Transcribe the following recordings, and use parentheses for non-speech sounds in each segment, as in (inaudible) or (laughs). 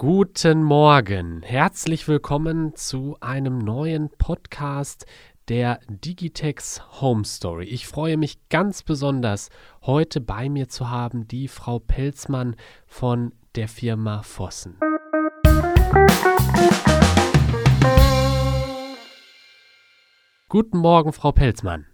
Guten Morgen, herzlich willkommen zu einem neuen Podcast der Digitex Home Story. Ich freue mich ganz besonders, heute bei mir zu haben die Frau Pelzmann von der Firma Vossen. Guten Morgen, Frau Pelzmann.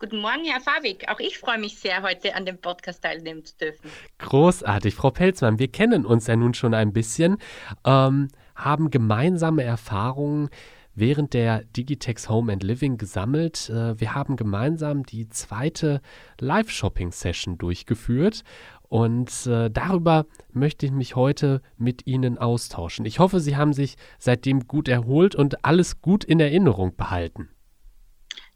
Guten Morgen, Herr Fabik. Auch ich freue mich sehr, heute an dem Podcast teilnehmen zu dürfen. Großartig. Frau Pelzmann, wir kennen uns ja nun schon ein bisschen, ähm, haben gemeinsame Erfahrungen während der Digitex Home and Living gesammelt. Äh, wir haben gemeinsam die zweite Live-Shopping-Session durchgeführt und äh, darüber möchte ich mich heute mit Ihnen austauschen. Ich hoffe, Sie haben sich seitdem gut erholt und alles gut in Erinnerung behalten.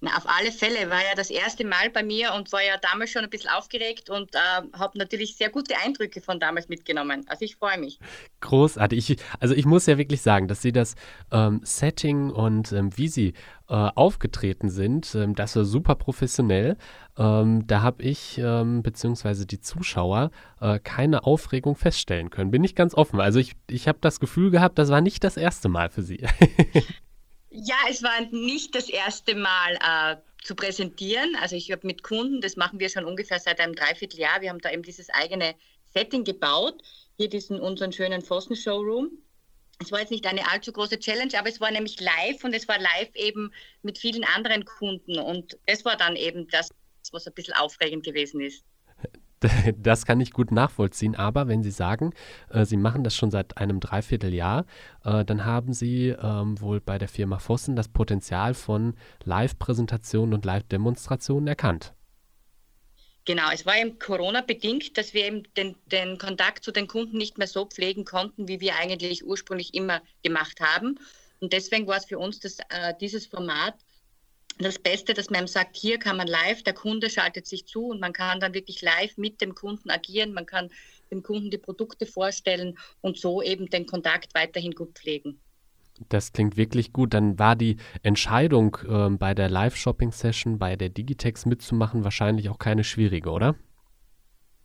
Na, auf alle Fälle war ja das erste Mal bei mir und war ja damals schon ein bisschen aufgeregt und äh, habe natürlich sehr gute Eindrücke von damals mitgenommen. Also ich freue mich. Großartig. Ich, also ich muss ja wirklich sagen, dass Sie das ähm, Setting und ähm, wie Sie äh, aufgetreten sind, ähm, das war super professionell. Ähm, da habe ich ähm, beziehungsweise die Zuschauer äh, keine Aufregung feststellen können. Bin ich ganz offen. Also ich, ich habe das Gefühl gehabt, das war nicht das erste Mal für Sie. (laughs) Ja, es war nicht das erste Mal äh, zu präsentieren. Also ich habe mit Kunden, das machen wir schon ungefähr seit einem Dreivierteljahr, wir haben da eben dieses eigene Setting gebaut, hier diesen unseren schönen Pfosten Showroom. Es war jetzt nicht eine allzu große Challenge, aber es war nämlich live und es war live eben mit vielen anderen Kunden und das war dann eben das, was ein bisschen aufregend gewesen ist. (laughs) Das kann ich gut nachvollziehen. Aber wenn Sie sagen, äh, Sie machen das schon seit einem Dreivierteljahr, äh, dann haben Sie ähm, wohl bei der Firma Vossen das Potenzial von Live-Präsentationen und Live-Demonstrationen erkannt. Genau, es war eben Corona-bedingt, dass wir eben den, den Kontakt zu den Kunden nicht mehr so pflegen konnten, wie wir eigentlich ursprünglich immer gemacht haben. Und deswegen war es für uns das, äh, dieses Format das Beste, dass man sagt, hier kann man live, der Kunde schaltet sich zu und man kann dann wirklich live mit dem Kunden agieren, man kann dem Kunden die Produkte vorstellen und so eben den Kontakt weiterhin gut pflegen. Das klingt wirklich gut. Dann war die Entscheidung äh, bei der Live-Shopping-Session, bei der Digitex mitzumachen, wahrscheinlich auch keine schwierige, oder?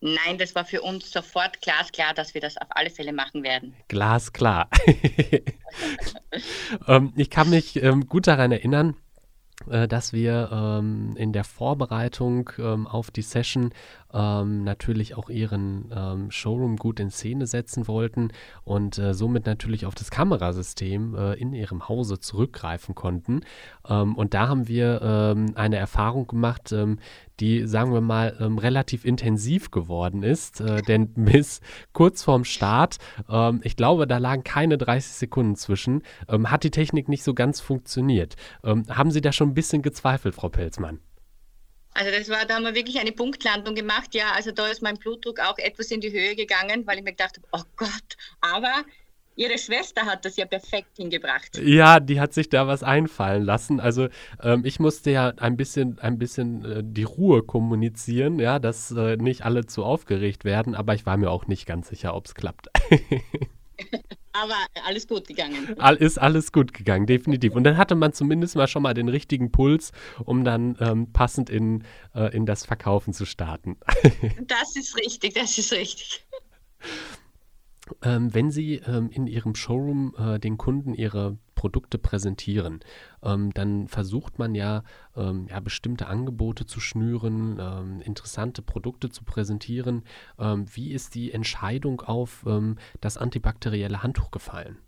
Nein, das war für uns sofort glasklar, dass wir das auf alle Fälle machen werden. Glasklar. (laughs) ähm, ich kann mich ähm, gut daran erinnern, dass wir ähm, in der Vorbereitung ähm, auf die Session ähm, natürlich auch ihren ähm, Showroom gut in Szene setzen wollten und äh, somit natürlich auf das Kamerasystem äh, in ihrem Hause zurückgreifen konnten. Ähm, und da haben wir ähm, eine Erfahrung gemacht, die, sagen wir mal, ähm, relativ intensiv geworden ist. Äh, denn (laughs) bis kurz vorm Start, ähm, ich glaube, da lagen keine 30 Sekunden zwischen, ähm, hat die Technik nicht so ganz funktioniert. Ähm, haben Sie da schon ein bisschen gezweifelt, Frau Pelzmann? Also das war, da haben wir wirklich eine Punktlandung gemacht. Ja, also da ist mein Blutdruck auch etwas in die Höhe gegangen, weil ich mir gedacht habe, oh Gott, aber Ihre Schwester hat das ja perfekt hingebracht. Ja, die hat sich da was einfallen lassen. Also ähm, ich musste ja ein bisschen, ein bisschen äh, die Ruhe kommunizieren, ja, dass äh, nicht alle zu aufgeregt werden, aber ich war mir auch nicht ganz sicher, ob es klappt. (laughs) aber alles gut gegangen. All, ist alles gut gegangen, definitiv. Und dann hatte man zumindest mal schon mal den richtigen Puls, um dann ähm, passend in, äh, in das Verkaufen zu starten. (laughs) das ist richtig, das ist richtig. Ähm, wenn Sie ähm, in Ihrem Showroom äh, den Kunden Ihre Produkte präsentieren, ähm, dann versucht man ja, ähm, ja, bestimmte Angebote zu schnüren, ähm, interessante Produkte zu präsentieren. Ähm, wie ist die Entscheidung auf das antibakterielle Handtuch gefallen?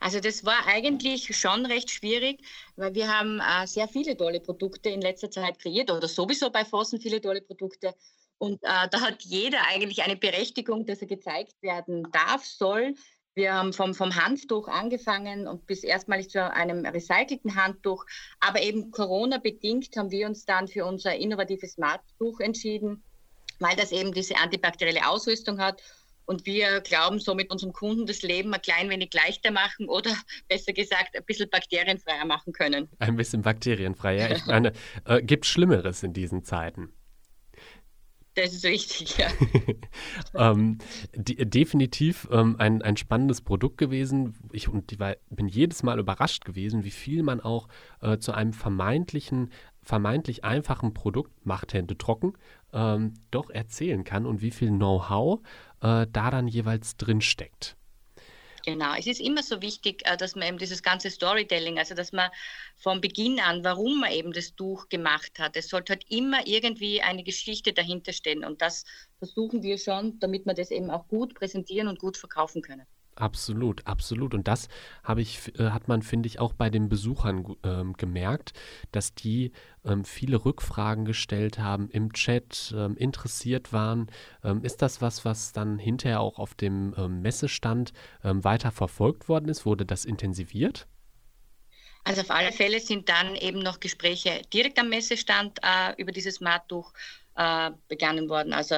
Also das war eigentlich schon recht schwierig, weil wir haben äh, sehr viele tolle Produkte in letzter Zeit kreiert oder sowieso bei Fossen viele tolle Produkte. Und äh, da hat jeder eigentlich eine Berechtigung, dass er gezeigt werden darf, soll. Wir haben vom, vom Handtuch angefangen und bis erstmalig zu einem recycelten Handtuch. Aber eben Corona-bedingt haben wir uns dann für unser innovatives Smarttuch entschieden, weil das eben diese antibakterielle Ausrüstung hat. Und wir glauben, so mit unserem Kunden das Leben ein klein wenig leichter machen oder (laughs) besser gesagt ein bisschen bakterienfreier machen können. Ein bisschen bakterienfreier. Ich meine, äh, gibt Schlimmeres in diesen Zeiten? Das ist richtig, ja. (laughs) ähm, die, definitiv ähm, ein, ein spannendes Produkt gewesen. Ich und die war, bin jedes Mal überrascht gewesen, wie viel man auch äh, zu einem vermeintlichen vermeintlich einfachen Produkt, macht Hände trocken, ähm, doch erzählen kann und wie viel Know-how äh, da dann jeweils drin steckt. Genau, es ist immer so wichtig, äh, dass man eben dieses ganze Storytelling, also dass man vom Beginn an, warum man eben das Tuch gemacht hat, es sollte halt immer irgendwie eine Geschichte dahinter stehen und das versuchen wir schon, damit wir das eben auch gut präsentieren und gut verkaufen können. Absolut, absolut. Und das habe ich, äh, hat man, finde ich, auch bei den Besuchern ähm, gemerkt, dass die ähm, viele Rückfragen gestellt haben im Chat, ähm, interessiert waren. Ähm, ist das was, was dann hinterher auch auf dem ähm, Messestand ähm, weiter verfolgt worden ist? Wurde das intensiviert? Also auf alle Fälle sind dann eben noch Gespräche direkt am Messestand äh, über dieses Smarttuch äh, begangen worden. Also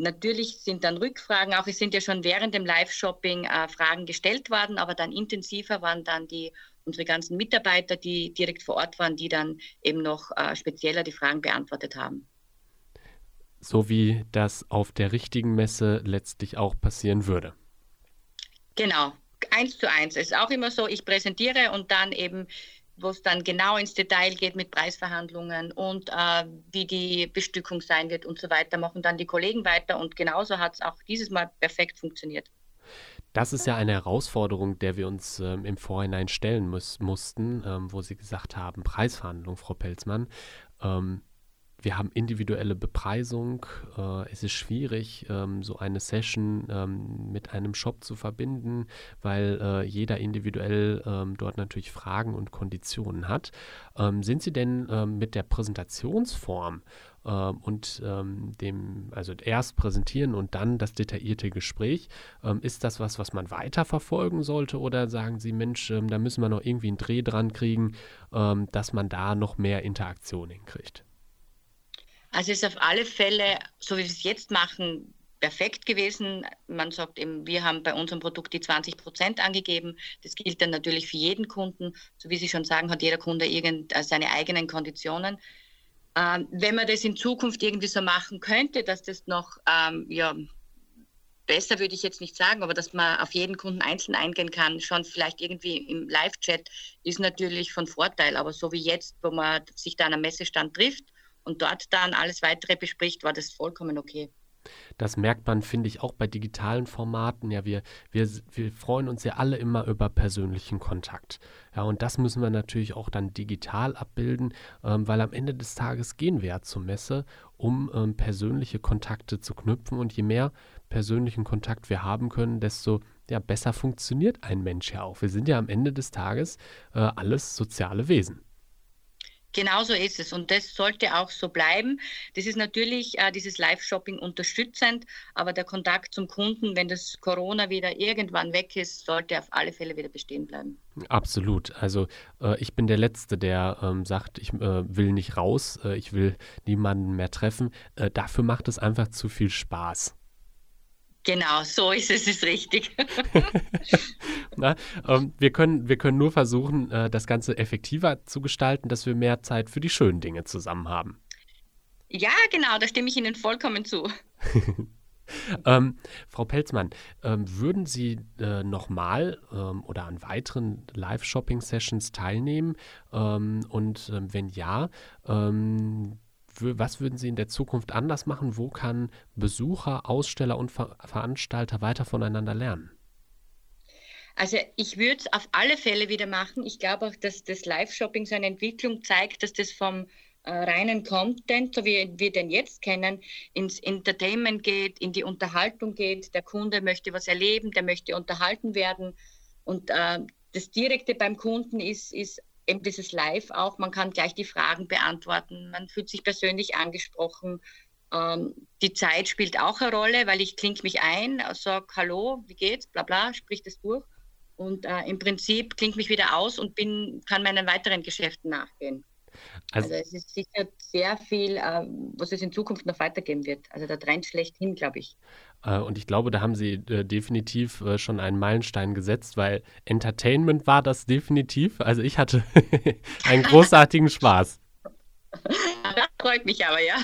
Natürlich sind dann Rückfragen, auch es sind ja schon während dem Live-Shopping äh, Fragen gestellt worden, aber dann intensiver waren dann die unsere ganzen Mitarbeiter, die direkt vor Ort waren, die dann eben noch äh, spezieller die Fragen beantwortet haben. So wie das auf der richtigen Messe letztlich auch passieren würde. Genau, eins zu eins. Es ist auch immer so, ich präsentiere und dann eben wo es dann genau ins Detail geht mit Preisverhandlungen und äh, wie die Bestückung sein wird und so weiter, machen dann die Kollegen weiter und genauso hat es auch dieses Mal perfekt funktioniert. Das ist ja eine Herausforderung, der wir uns ähm, im Vorhinein stellen muss, mussten, ähm, wo Sie gesagt haben, Preisverhandlung, Frau Pelzmann. Ähm, wir haben individuelle Bepreisung. Äh, es ist schwierig, ähm, so eine Session ähm, mit einem Shop zu verbinden, weil äh, jeder individuell ähm, dort natürlich Fragen und Konditionen hat. Ähm, sind Sie denn ähm, mit der Präsentationsform ähm, und dem, also erst präsentieren und dann das detaillierte Gespräch, ist das was, was man weiter verfolgen sollte oder sagen Sie, Mensch, da müssen wir noch irgendwie einen Dreh dran kriegen, dass man da noch mehr Interaktion hinkriegt? Also es ist auf alle Fälle, so wie wir es jetzt machen, perfekt gewesen. Man sagt eben, wir haben bei unserem Produkt die 20 Prozent angegeben. Das gilt dann natürlich für jeden Kunden. So wie Sie schon sagen, hat jeder Kunde irgend, äh, seine eigenen Konditionen. Ähm, wenn man das in Zukunft irgendwie so machen könnte, dass das noch, ähm, ja, besser würde ich jetzt nicht sagen, aber dass man auf jeden Kunden einzeln eingehen kann, schon vielleicht irgendwie im Live-Chat, ist natürlich von Vorteil. Aber so wie jetzt, wo man sich da an einem Messestand trifft, und dort dann alles weitere bespricht, war das vollkommen okay. Das merkt man, finde ich, auch bei digitalen Formaten. Ja, wir, wir, wir freuen uns ja alle immer über persönlichen Kontakt. Ja, und das müssen wir natürlich auch dann digital abbilden, ähm, weil am Ende des Tages gehen wir ja zur Messe, um ähm, persönliche Kontakte zu knüpfen. Und je mehr persönlichen Kontakt wir haben können, desto ja, besser funktioniert ein Mensch ja auch. Wir sind ja am Ende des Tages äh, alles soziale Wesen. Genau so ist es und das sollte auch so bleiben. Das ist natürlich äh, dieses Live-Shopping unterstützend, aber der Kontakt zum Kunden, wenn das Corona wieder irgendwann weg ist, sollte auf alle Fälle wieder bestehen bleiben. Absolut. Also äh, ich bin der Letzte, der ähm, sagt, ich äh, will nicht raus, äh, ich will niemanden mehr treffen. Äh, dafür macht es einfach zu viel Spaß. Genau, so ist es, ist richtig. (laughs) Na, ähm, wir, können, wir können nur versuchen, äh, das Ganze effektiver zu gestalten, dass wir mehr Zeit für die schönen Dinge zusammen haben. Ja, genau, da stimme ich Ihnen vollkommen zu. (laughs) ähm, Frau Pelzmann, ähm, würden Sie äh, nochmal ähm, oder an weiteren Live-Shopping-Sessions teilnehmen? Ähm, und ähm, wenn ja, ähm, was würden Sie in der Zukunft anders machen? Wo kann Besucher, Aussteller und Ver Veranstalter weiter voneinander lernen? Also ich würde es auf alle Fälle wieder machen. Ich glaube auch, dass das Live-Shopping so eine Entwicklung zeigt, dass das vom äh, reinen Content, so wie wir den jetzt kennen, ins Entertainment geht, in die Unterhaltung geht. Der Kunde möchte was erleben, der möchte unterhalten werden. Und äh, das Direkte beim Kunden ist, ist eben dieses Live auch, man kann gleich die Fragen beantworten, man fühlt sich persönlich angesprochen. Ähm, die Zeit spielt auch eine Rolle, weil ich klinge mich ein, sage Hallo, wie geht's, bla bla, sprich das durch. Und äh, im Prinzip klinge mich wieder aus und bin, kann meinen weiteren Geschäften nachgehen. Also, also es ist sicher sehr viel, äh, was es in Zukunft noch weitergeben wird. Also der Trend schlechthin, glaube ich. Äh, und ich glaube, da haben Sie äh, definitiv äh, schon einen Meilenstein gesetzt, weil Entertainment war das definitiv. Also ich hatte (laughs) einen großartigen Spaß. (laughs) Das freut mich aber, ja.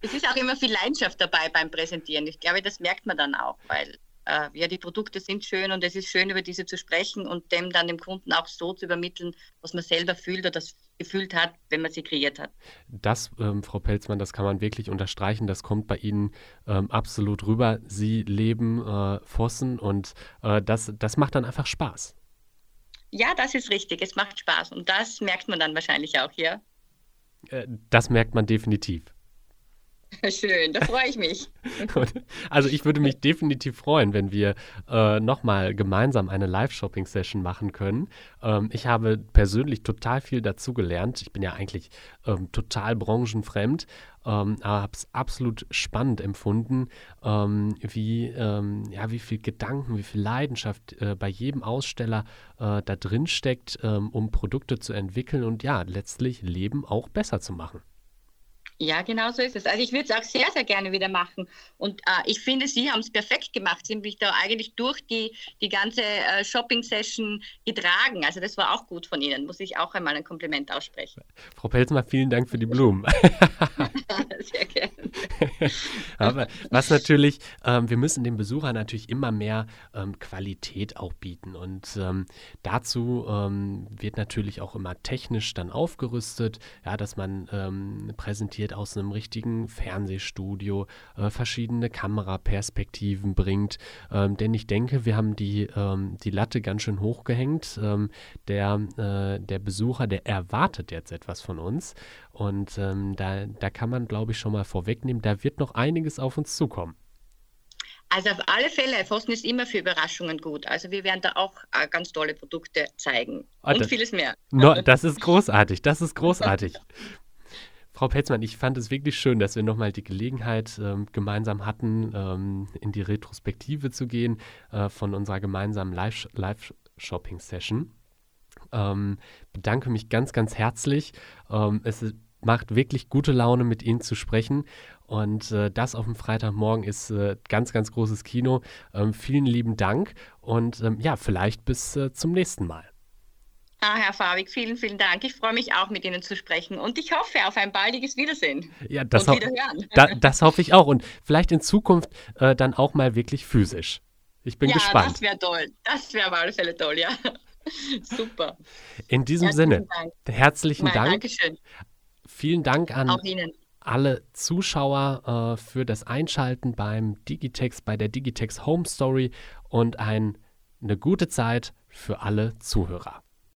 Es ist auch immer viel Leidenschaft dabei beim Präsentieren. Ich glaube, das merkt man dann auch, weil äh, ja, die Produkte sind schön und es ist schön, über diese zu sprechen und dem dann dem Kunden auch so zu übermitteln, was man selber fühlt oder das gefühlt hat, wenn man sie kreiert hat. Das, ähm, Frau Pelzmann, das kann man wirklich unterstreichen. Das kommt bei Ihnen ähm, absolut rüber. Sie leben äh, Vossen und äh, das, das macht dann einfach Spaß. Ja, das ist richtig. Es macht Spaß und das merkt man dann wahrscheinlich auch, ja. Äh, das merkt man definitiv. (laughs) Schön, da freue ich mich. (laughs) also ich würde mich definitiv freuen, wenn wir äh, nochmal gemeinsam eine Live-Shopping-Session machen können. Ähm, ich habe persönlich total viel dazugelernt. Ich bin ja eigentlich ähm, total branchenfremd, ähm, aber habe es absolut spannend empfunden, ähm, wie, ähm, ja, wie viel Gedanken, wie viel Leidenschaft äh, bei jedem Aussteller äh, da drin steckt, ähm, um Produkte zu entwickeln und ja, letztlich Leben auch besser zu machen. Ja, genau so ist es. Also ich würde es auch sehr, sehr gerne wieder machen. Und äh, ich finde, Sie haben es perfekt gemacht. Sie haben mich da eigentlich durch die, die ganze äh, Shopping-Session getragen. Also das war auch gut von Ihnen. Muss ich auch einmal ein Kompliment aussprechen. Frau Pelzmer, vielen Dank für die Blumen. (laughs) (laughs) sehr gerne. Aber was natürlich, ähm, wir müssen dem Besucher natürlich immer mehr ähm, Qualität auch bieten. Und ähm, dazu ähm, wird natürlich auch immer technisch dann aufgerüstet, ja, dass man ähm, präsentiert präsentiert aus einem richtigen Fernsehstudio, äh, verschiedene Kameraperspektiven bringt. Ähm, denn ich denke, wir haben die, ähm, die Latte ganz schön hochgehängt. Ähm, der, äh, der Besucher, der erwartet jetzt etwas von uns. Und ähm, da, da kann man, glaube ich, schon mal vorwegnehmen, da wird noch einiges auf uns zukommen. Also auf alle Fälle, Pfosten ist immer für Überraschungen gut. Also wir werden da auch äh, ganz tolle Produkte zeigen ah, und vieles mehr. No, das ist großartig, das ist großartig. (laughs) Frau Petzmann, ich fand es wirklich schön, dass wir nochmal die Gelegenheit ähm, gemeinsam hatten, ähm, in die Retrospektive zu gehen äh, von unserer gemeinsamen Live-Shopping-Session. Ähm, bedanke mich ganz, ganz herzlich. Ähm, es macht wirklich gute Laune, mit Ihnen zu sprechen. Und äh, das auf dem Freitagmorgen ist äh, ganz, ganz großes Kino. Ähm, vielen lieben Dank und ähm, ja, vielleicht bis äh, zum nächsten Mal. Ah, Herr Fabik, vielen, vielen Dank. Ich freue mich auch, mit Ihnen zu sprechen und ich hoffe auf ein baldiges Wiedersehen. Ja, das, ho da, das hoffe ich auch und vielleicht in Zukunft äh, dann auch mal wirklich physisch. Ich bin ja, gespannt. Ja, das wäre toll. Das wäre auf alle Fälle toll, ja. (laughs) Super. In diesem herzlichen Sinne, Dank. herzlichen Nein, Dank. Dankeschön. Vielen Dank an alle Zuschauer äh, für das Einschalten beim Digitex, bei der Digitex Home Story und ein, eine gute Zeit für alle Zuhörer.